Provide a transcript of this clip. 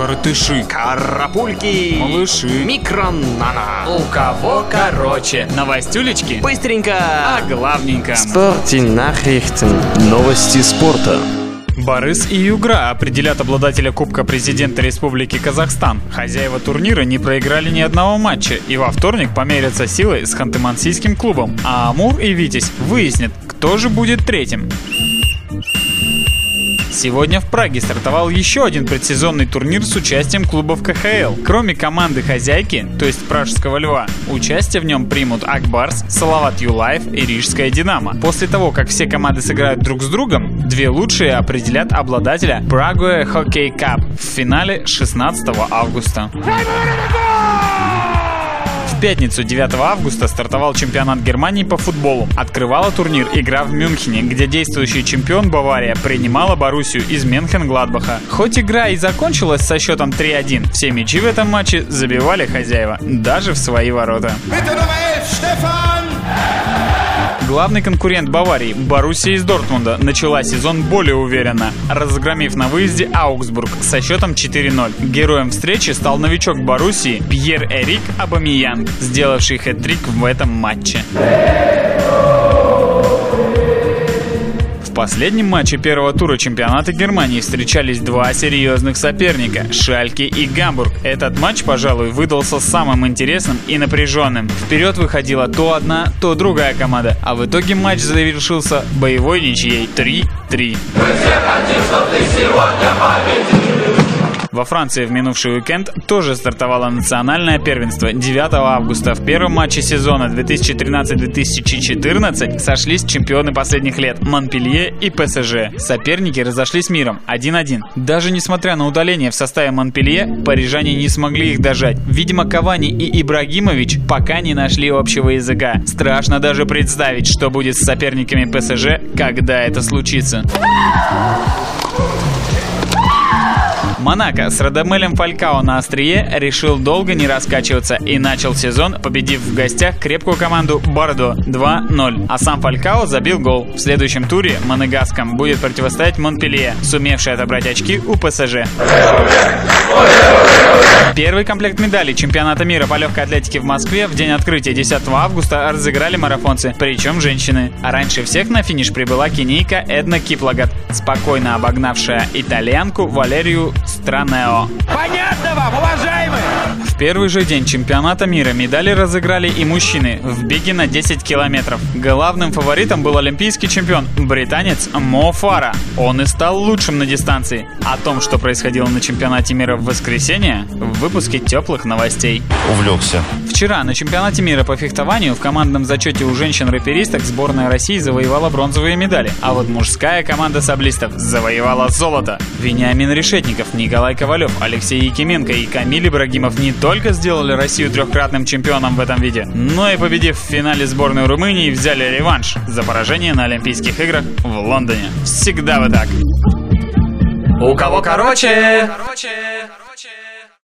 Коротыши. Карапульки. Малыши. Микронана. У кого короче. Новостюлечки. Быстренько. А главненько. Nachrichten. Новости спорта. Борис и Югра определят обладателя Кубка Президента Республики Казахстан. Хозяева турнира не проиграли ни одного матча и во вторник померятся силой с Ханты-Мансийским клубом. А Амур и Витязь выяснят, кто же будет третьим. Сегодня в Праге стартовал еще один предсезонный турнир с участием клубов КХЛ. Кроме команды хозяйки, то есть Пражского Льва, участие в нем примут Акбарс, Салават Юлаев и Рижская Динамо. После того, как все команды сыграют друг с другом, две лучшие определят обладателя Prague Hockey Cup в финале 16 августа. В пятницу 9 августа стартовал чемпионат Германии по футболу. Открывала турнир игра в Мюнхене, где действующий чемпион Бавария принимала Боруссию из Менхен-Гладбаха. Хоть игра и закончилась со счетом 3-1, все мячи в этом матче забивали хозяева, даже в свои ворота. Главный конкурент Баварии, Боруссия из Дортмунда, начала сезон более уверенно, разгромив на выезде Аугсбург со счетом 4-0. Героем встречи стал новичок Боруссии Пьер-Эрик Абамиянг, сделавший хэт-трик в этом матче. Последнем матче первого тура чемпионата Германии встречались два серьезных соперника – Шальке и Гамбург. Этот матч, пожалуй, выдался самым интересным и напряженным. Вперед выходила то одна, то другая команда, а в итоге матч завершился боевой ничьей 3-3. Во Франции в минувший уикенд тоже стартовало национальное первенство. 9 августа в первом матче сезона 2013-2014 сошлись чемпионы последних лет Монпелье и ПСЖ. Соперники разошлись миром 1-1. Даже несмотря на удаление в составе Монпелье, парижане не смогли их дожать. Видимо, Кавани и Ибрагимович пока не нашли общего языка. Страшно даже представить, что будет с соперниками ПСЖ, когда это случится. Монако с Радамелем Фалькао на острие решил долго не раскачиваться и начал сезон, победив в гостях крепкую команду Бордо 2-0. А сам Фалькао забил гол. В следующем туре Монегаском будет противостоять Монпелье, сумевший отобрать очки у ПСЖ. Первый комплект медалей чемпионата мира по легкой атлетике в Москве в день открытия 10 августа разыграли марафонцы, причем женщины. А раньше всех на финиш прибыла кенийка Эдна Киплагат, спокойно обогнавшая итальянку Валерию Странео. Понятно вам, уважаемые! В первый же день чемпионата мира медали разыграли и мужчины в беге на 10 километров. Главным фаворитом был олимпийский чемпион, британец Мо Фара. Он и стал лучшим на дистанции. О том, что происходило на чемпионате мира в воскресенье, в выпуске теплых новостей. Увлекся. Вчера на чемпионате мира по фехтованию в командном зачете у женщин-рэперисток сборная России завоевала бронзовые медали, а вот мужская команда саблистов завоевала золото. Вениамин Решетников, Николай Ковалев, Алексей Якименко и Камиль Ибрагимов не только сделали Россию трехкратным чемпионом в этом виде, но и победив в финале сборной Румынии, взяли реванш за поражение на Олимпийских играх в Лондоне. Всегда вы так. У кого короче? Короче.